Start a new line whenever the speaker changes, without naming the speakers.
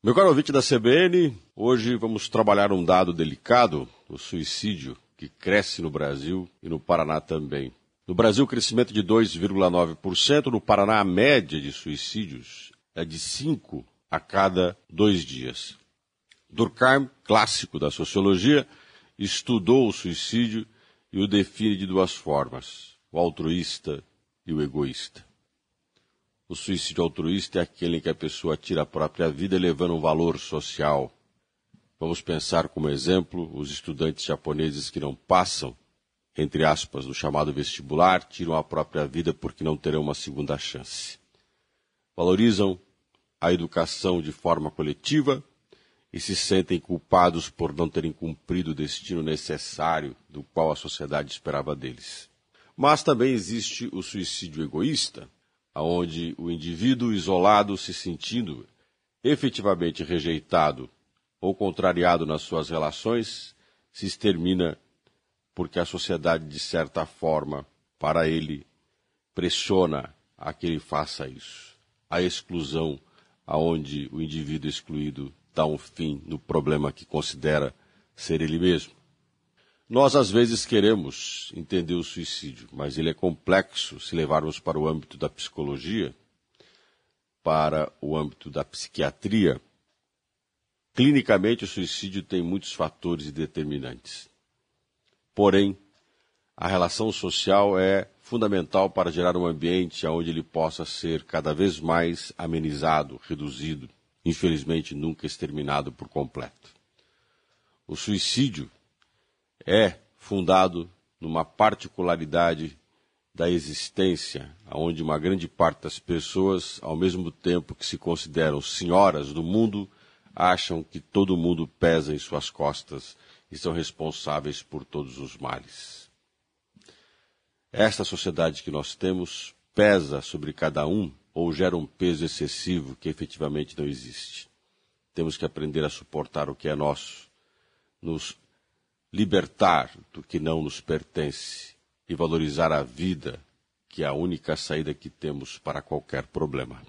Meu caro ouvinte da CBN, hoje vamos trabalhar um dado delicado, o suicídio, que cresce no Brasil e no Paraná também. No Brasil, crescimento de 2,9%, no Paraná, a média de suicídios é de 5 a cada dois dias. Durkheim, clássico da sociologia, estudou o suicídio e o define de duas formas: o altruísta e o egoísta. O suicídio altruísta é aquele em que a pessoa tira a própria vida levando um valor social. Vamos pensar como exemplo os estudantes japoneses que não passam, entre aspas, do chamado vestibular, tiram a própria vida porque não terão uma segunda chance. Valorizam a educação de forma coletiva e se sentem culpados por não terem cumprido o destino necessário do qual a sociedade esperava deles. Mas também existe o suicídio egoísta, onde o indivíduo isolado se sentindo efetivamente rejeitado ou contrariado nas suas relações se extermina porque a sociedade, de certa forma, para ele, pressiona a que ele faça isso. A exclusão, aonde o indivíduo excluído dá um fim no problema que considera ser ele mesmo. Nós, às vezes, queremos entender o suicídio, mas ele é complexo se levarmos para o âmbito da psicologia, para o âmbito da psiquiatria. Clinicamente, o suicídio tem muitos fatores determinantes. Porém, a relação social é fundamental para gerar um ambiente onde ele possa ser cada vez mais amenizado, reduzido infelizmente nunca exterminado por completo. O suicídio é fundado numa particularidade da existência, onde uma grande parte das pessoas, ao mesmo tempo que se consideram senhoras do mundo, acham que todo mundo pesa em suas costas e são responsáveis por todos os males. Esta sociedade que nós temos pesa sobre cada um ou gera um peso excessivo que efetivamente não existe. Temos que aprender a suportar o que é nosso, nos libertar do que não nos pertence e valorizar a vida, que é a única saída que temos para qualquer problema.